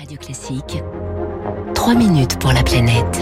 Radio Classique. 3 minutes pour la planète.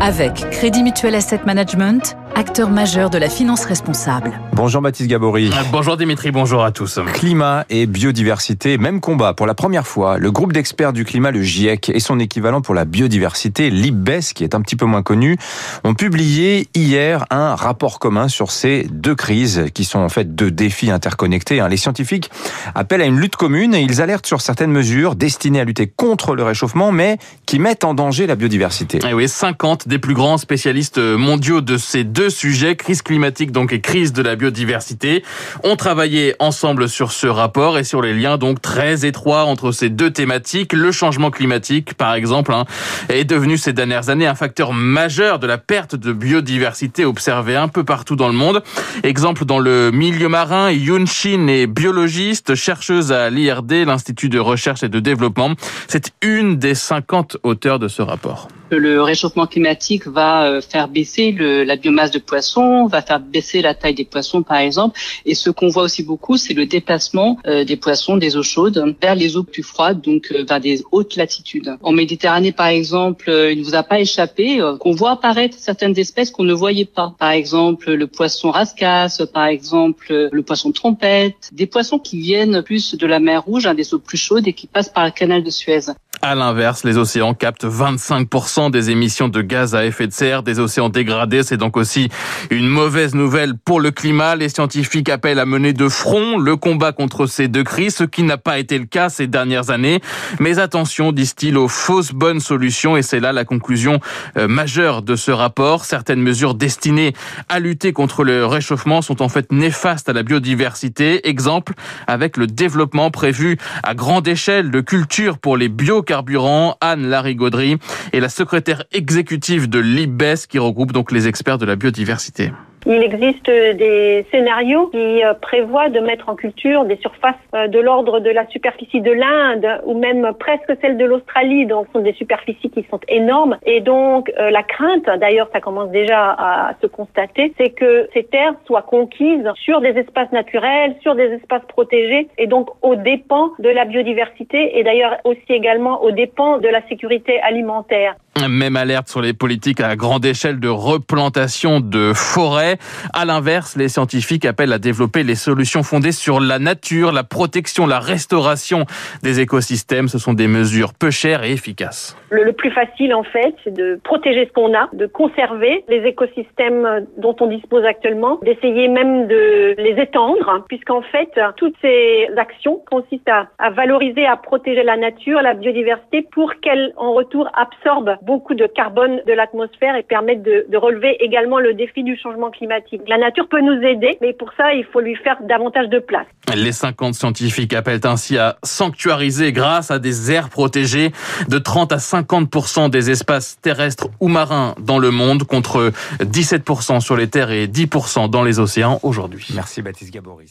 Avec Crédit Mutuel Asset Management, acteur majeur de la finance responsable. Bonjour Baptiste Gabory. Euh, bonjour Dimitri, bonjour à tous. Climat et biodiversité, même combat. Pour la première fois, le groupe d'experts du climat, le GIEC, et son équivalent pour la biodiversité, l'IBES, qui est un petit peu moins connu, ont publié hier un rapport commun sur ces deux crises, qui sont en fait deux défis interconnectés. Hein. Les scientifiques appellent à une lutte commune et ils alertent sur certaines mesures destinées à lutter contre le réchauffement, mais qui mettent en danger la biodiversité. Et eh oui, 50 des plus grands spécialistes mondiaux de ces deux sujets, crise climatique donc et crise de la biodiversité, ont travaillé ensemble sur ce rapport et sur les liens donc très étroits entre ces deux thématiques. Le changement climatique, par exemple, hein, est devenu ces dernières années un facteur majeur de la perte de biodiversité observée un peu partout dans le monde. Exemple dans le milieu marin, Yun Shin est biologiste, chercheuse à l'IRD, l'Institut de recherche et de développement. C'est une des 50 auteurs de ce rapport. Le réchauffement climatique va euh, faire baisser la biomasse de poissons, va faire baisser la taille des poissons par exemple. Et ce qu'on voit aussi beaucoup, c'est le déplacement euh, des poissons des eaux chaudes vers les eaux plus froides, donc euh, vers des hautes latitudes. En Méditerranée par exemple, il ne vous a pas échappé qu'on voit apparaître certaines espèces qu'on ne voyait pas. Par exemple le poisson rascasse, par exemple le poisson trompette, des poissons qui viennent plus de la mer Rouge, hein, des eaux plus chaudes et qui passent par le canal de Suez. À l'inverse, les océans captent 25% des émissions de gaz à effet de serre des océans dégradés. C'est donc aussi une mauvaise nouvelle pour le climat. Les scientifiques appellent à mener de front le combat contre ces deux crises, ce qui n'a pas été le cas ces dernières années. Mais attention, disent-ils, aux fausses bonnes solutions. Et c'est là la conclusion euh, majeure de ce rapport. Certaines mesures destinées à lutter contre le réchauffement sont en fait néfastes à la biodiversité. Exemple avec le développement prévu à grande échelle de cultures pour les bio carburant, Anne Larigauderie, est la secrétaire exécutive de l'IBES qui regroupe donc les experts de la biodiversité. Il existe des scénarios qui euh, prévoient de mettre en culture des surfaces euh, de l'ordre de la superficie de l'Inde ou même presque celle de l'Australie. Donc, ce sont des superficies qui sont énormes. Et donc, euh, la crainte, d'ailleurs, ça commence déjà à se constater, c'est que ces terres soient conquises sur des espaces naturels, sur des espaces protégés et donc aux dépens de la biodiversité et d'ailleurs aussi également aux dépens de la sécurité alimentaire. Même alerte sur les politiques à grande échelle de replantation de forêts. À l'inverse, les scientifiques appellent à développer les solutions fondées sur la nature, la protection, la restauration des écosystèmes. Ce sont des mesures peu chères et efficaces. Le, plus facile, en fait, c'est de protéger ce qu'on a, de conserver les écosystèmes dont on dispose actuellement, d'essayer même de les étendre, puisqu'en fait, toutes ces actions consistent à, à valoriser, à protéger la nature, la biodiversité, pour qu'elle, en retour, absorbe beaucoup de carbone de l'atmosphère et permettre de, de, relever également le défi du changement climatique. La nature peut nous aider, mais pour ça, il faut lui faire davantage de place. Les 50 scientifiques appellent ainsi à sanctuariser grâce à des aires protégées de 30 à 50% des espaces terrestres ou marins dans le monde contre 17% sur les terres et 10% dans les océans aujourd'hui. Merci Baptiste Gabory.